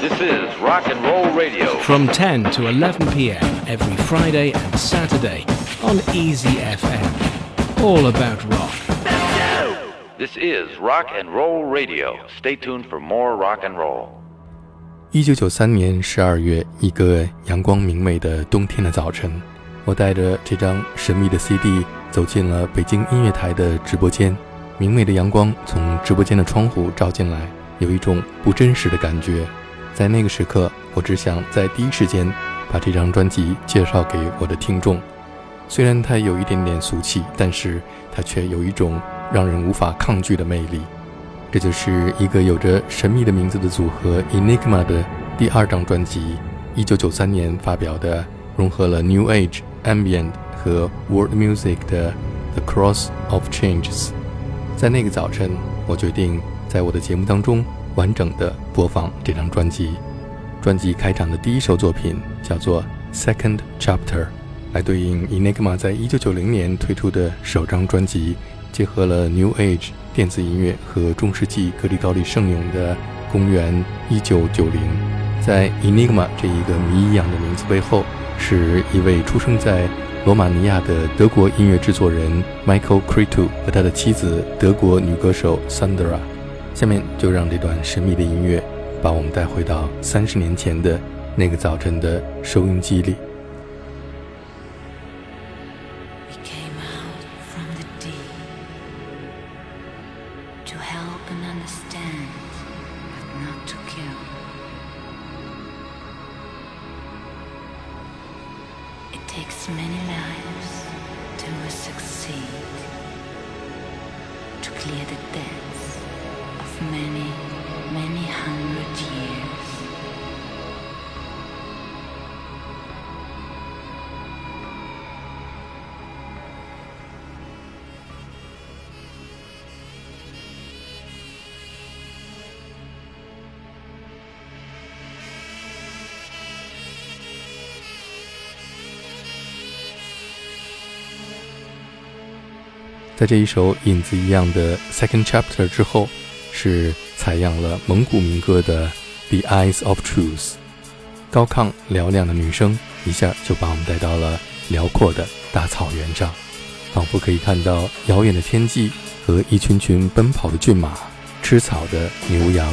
This is Rock and Roll Radio. From 10 to 11 p.m. every Friday and Saturday on Easy FM. All about rock. This is Rock and Roll Radio. Stay tuned for more rock and roll. 一九九三年十二月，一个阳光明媚的冬天的早晨，我带着这张神秘的 CD 走进了北京音乐台的直播间。明媚的阳光从直播间的窗户照进来，有一种不真实的感觉。在那个时刻，我只想在第一时间把这张专辑介绍给我的听众。虽然它有一点点俗气，但是它却有一种让人无法抗拒的魅力。这就是一个有着神秘的名字的组合 Enigma 的第二张专辑，1993年发表的，融合了 New Age、Ambient 和 World Music 的 The Cross of Changes。在那个早晨，我决定在我的节目当中完整的播放这张专辑。专辑开场的第一首作品叫做《Second Chapter》，来对应 Enigma 在一九九零年推出的首张专辑，结合了 New Age 电子音乐和中世纪格里高利圣咏的公元一九九零。在 Enigma 这一个谜一样的名字背后，是一位出生在。罗马尼亚的德国音乐制作人 Michael Cretu 和他的妻子德国女歌手 Sandra。下面就让这段神秘的音乐把我们带回到三十年前的那个早晨的收音机里。在这一首影子一样的 Second Chapter 之后，是采样了蒙古民歌的 The Eyes of Truth。高亢嘹亮的女声一下就把我们带到了辽阔的大草原上，仿佛可以看到遥远的天际和一群群奔跑的骏马、吃草的牛羊。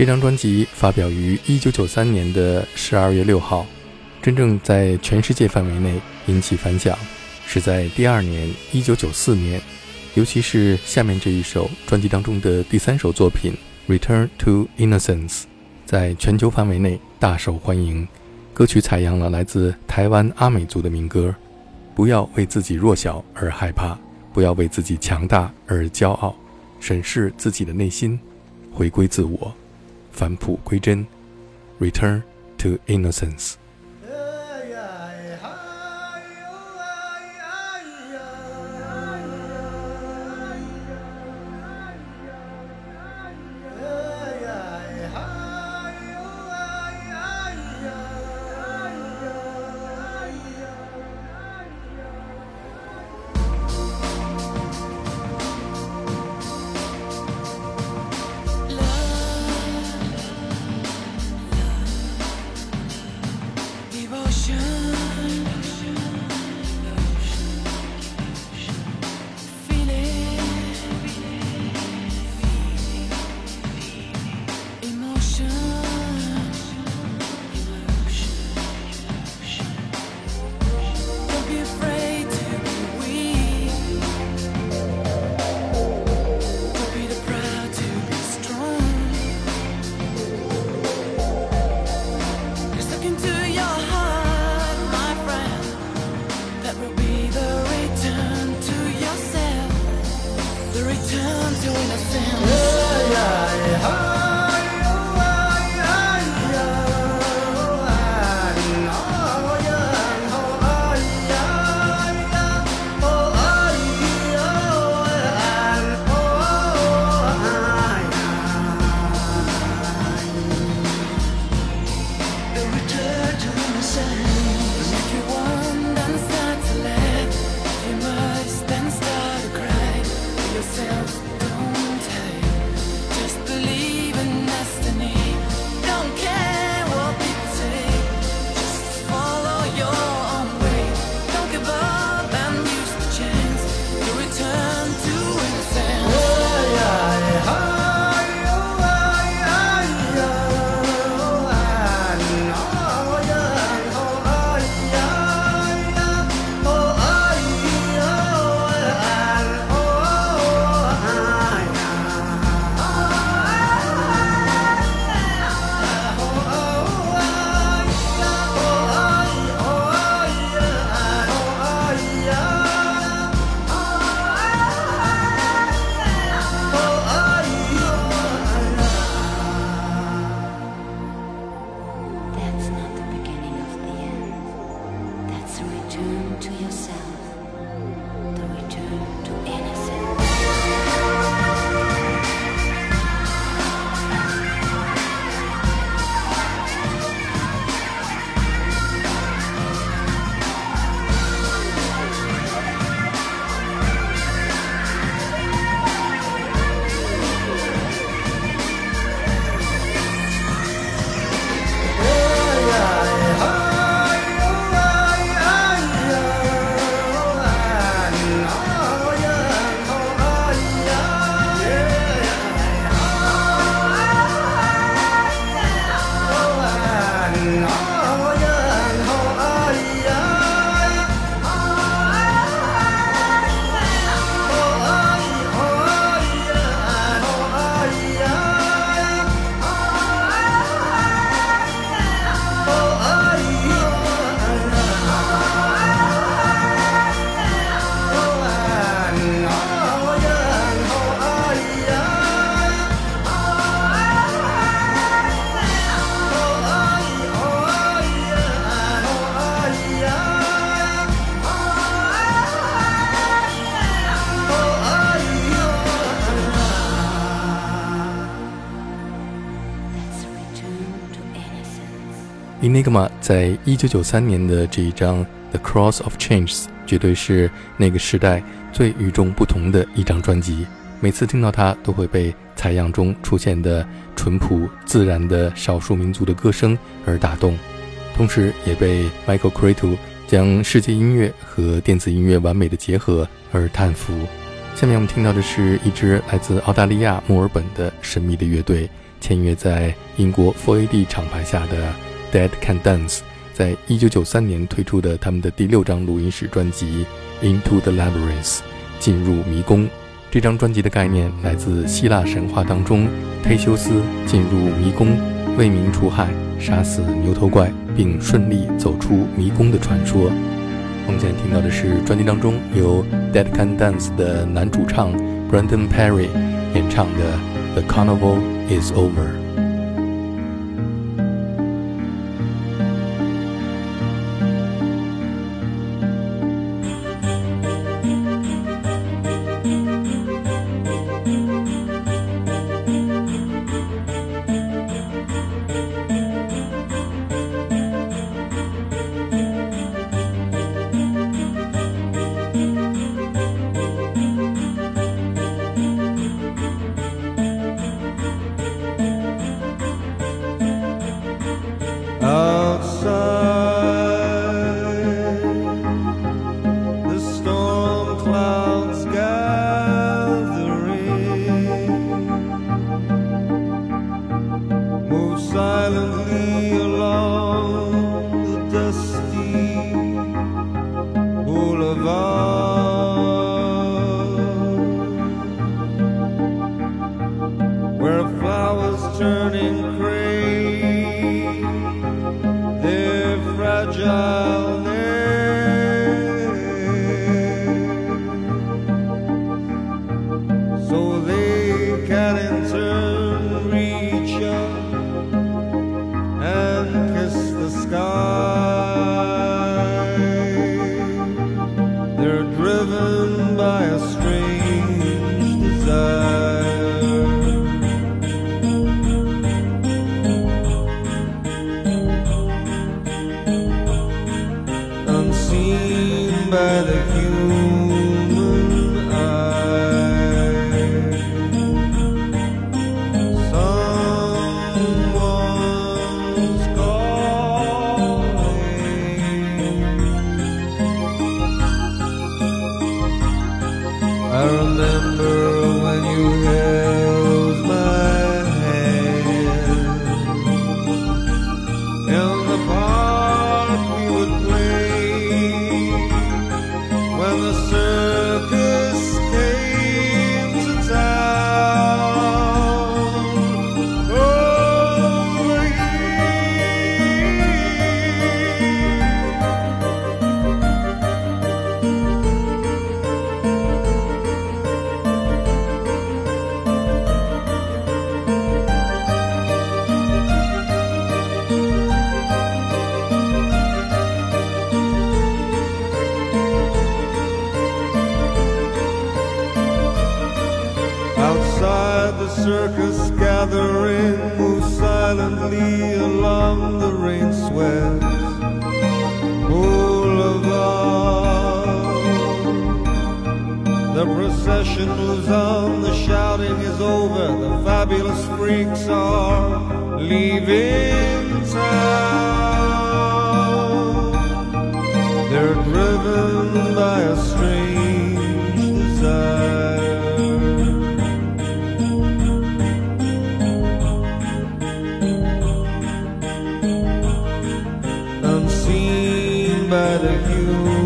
这张专辑发表于1993年的12月6号，真正在全世界范围内引起反响，是在第二年1994年，尤其是下面这一首专辑当中的第三首作品《Return to Innocence》，在全球范围内大受欢迎。歌曲采样了来自台湾阿美族的民歌：“不要为自己弱小而害怕，不要为自己强大而骄傲，审视自己的内心，回归自我。”返璞归真，Return to Innocence。 the return to innocence. Yeah, yeah, yeah. Enigma 在一九九三年的这一张《The Cross of Changes》绝对是那个时代最与众不同的一张专辑。每次听到它，都会被采样中出现的淳朴自然的少数民族的歌声而打动，同时也被 Michael Cretu 将世界音乐和电子音乐完美的结合而叹服。下面我们听到的是一支来自澳大利亚墨尔本的神秘的乐队签约在英国 4AD 厂牌下的 Dead Can Dance，在一九九三年推出的他们的第六张录音室专辑《Into the Labyrinth》，进入迷宫。这张专辑的概念来自希腊神话当中，忒修斯进入迷宫为民除害，杀死牛头怪，并顺利走出迷宫的传说。我们现在听到的是专辑当中由 Dead Can Dance 的男主唱 Brandon Perry 演唱的《The Carnival Is Over》。by the by the hue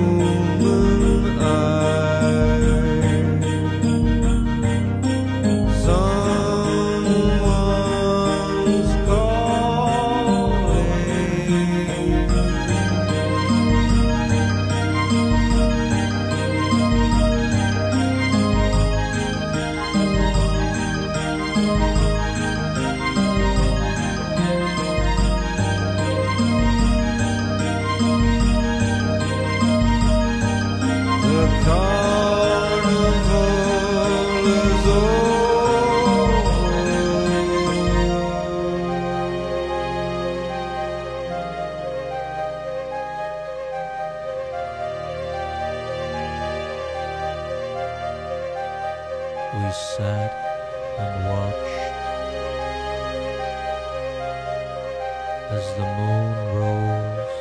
sat and watched as the moon rose.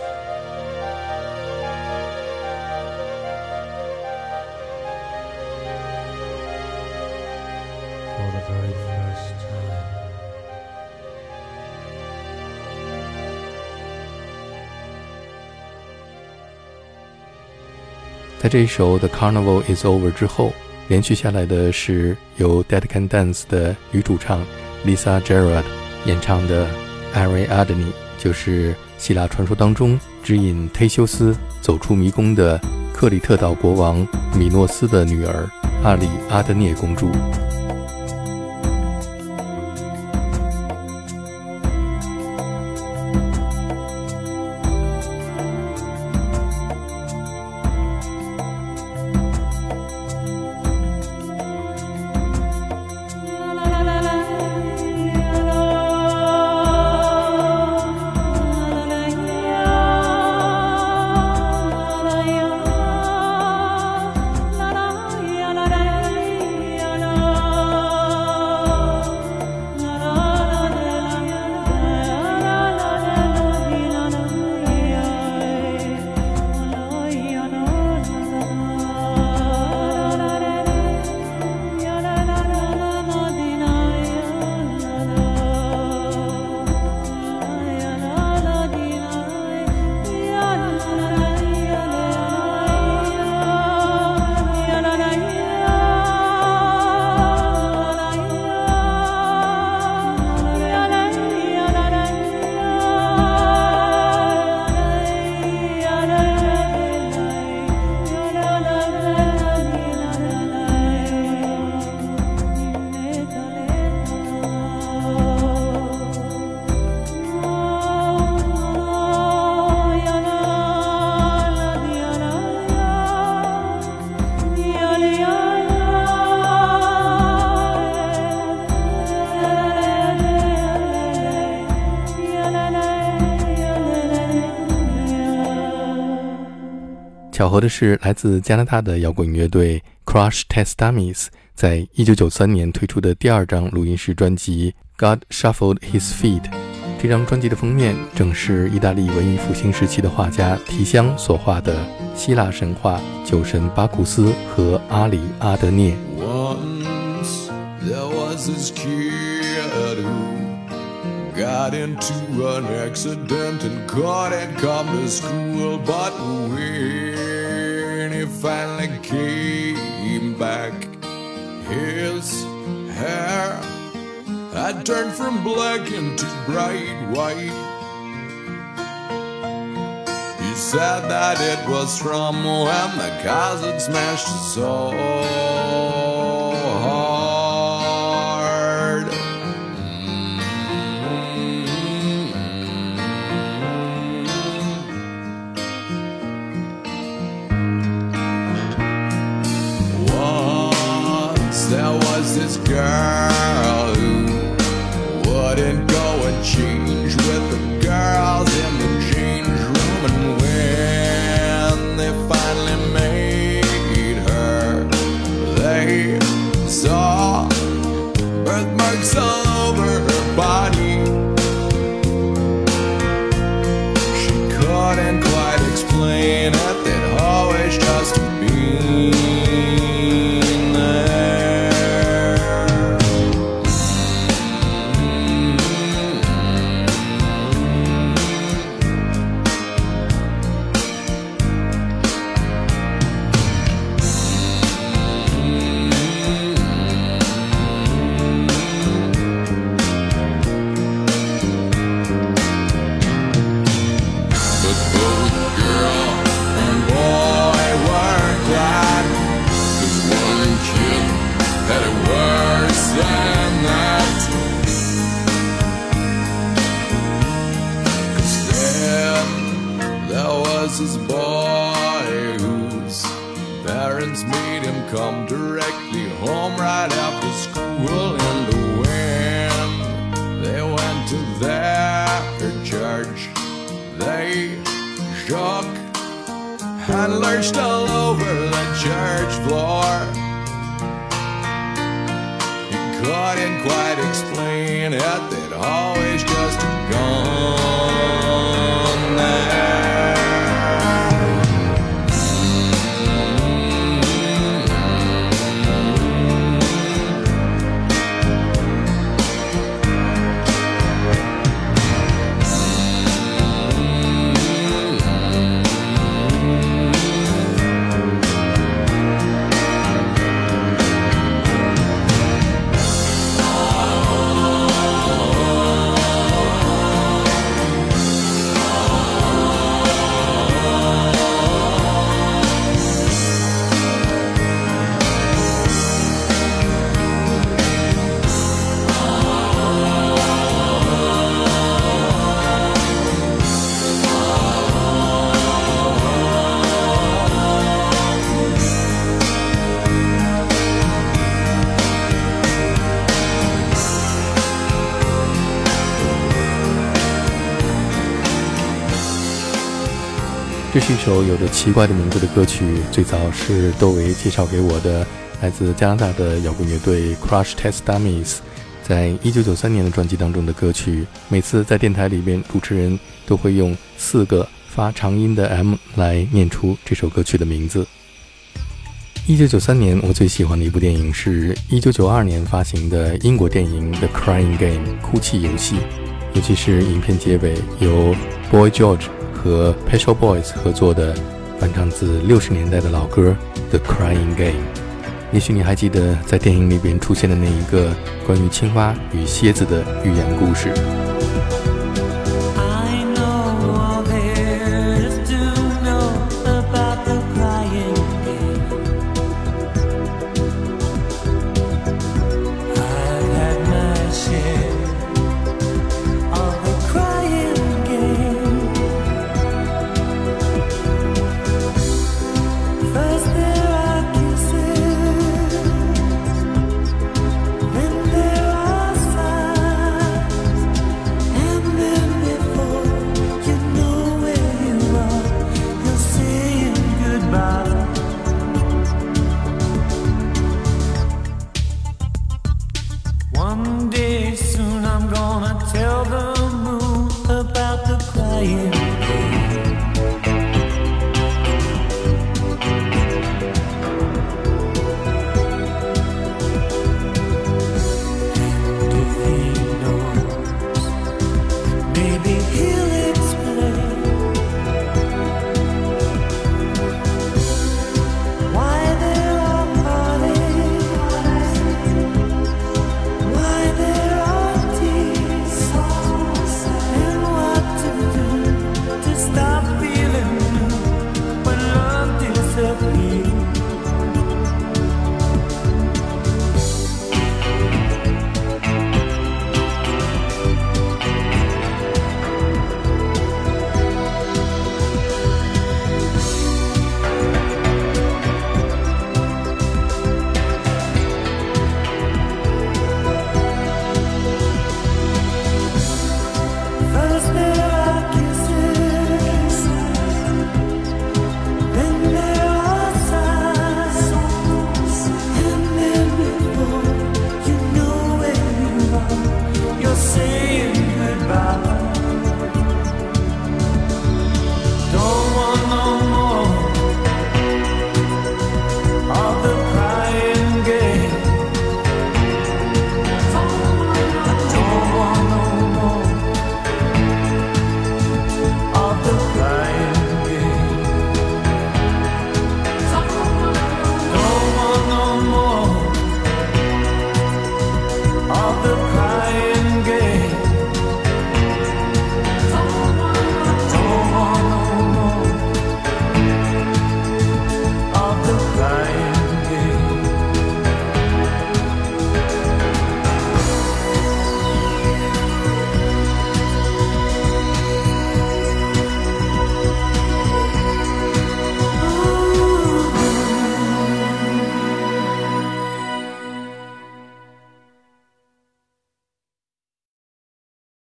For the very first time. The Carnival Is Over》之后。连续下来的是由 Dead Can Dance 的女主唱 Lisa Gerard 演唱的《Ari Adni，》，就是希腊传说当中指引忒修斯走出迷宫的克里特岛国王米诺斯的女儿阿里阿德涅公主。巧合的是，来自加拿大的摇滚乐队 Crush Test Dummies 在一九九三年推出的第二张录音室专辑《God Shuffled His Feet》。这张专辑的封面正是意大利文艺复兴时期的画家提香所画的希腊神话酒神巴库斯和阿里阿德涅。got into an accident and couldn't come to school. But we finally came back, his hair had turned from black into bright white. He said that it was from when the had smashed his soul. lugar. Texas boy whose parents made him come directly home right after school and when. They went to their church, they shook and lurched all over the church floor. He couldn't quite explain it, they'd always just gone. 是一首有着奇怪的名字的歌曲，最早是窦唯介绍给我的，来自加拿大的摇滚乐队 Crush Test Dummies，在一九九三年的专辑当中的歌曲。每次在电台里面，主持人都会用四个发长音的 M 来念出这首歌曲的名字。一九九三年，我最喜欢的一部电影是一九九二年发行的英国电影《The Crying Game》哭泣游戏，尤其是影片结尾由 Boy George 和 p e t r o Boys 合作的翻唱自六十年代的老歌《The Crying Game》。也许你还记得在电影里边出现的那一个关于青蛙与蝎子的寓言故事。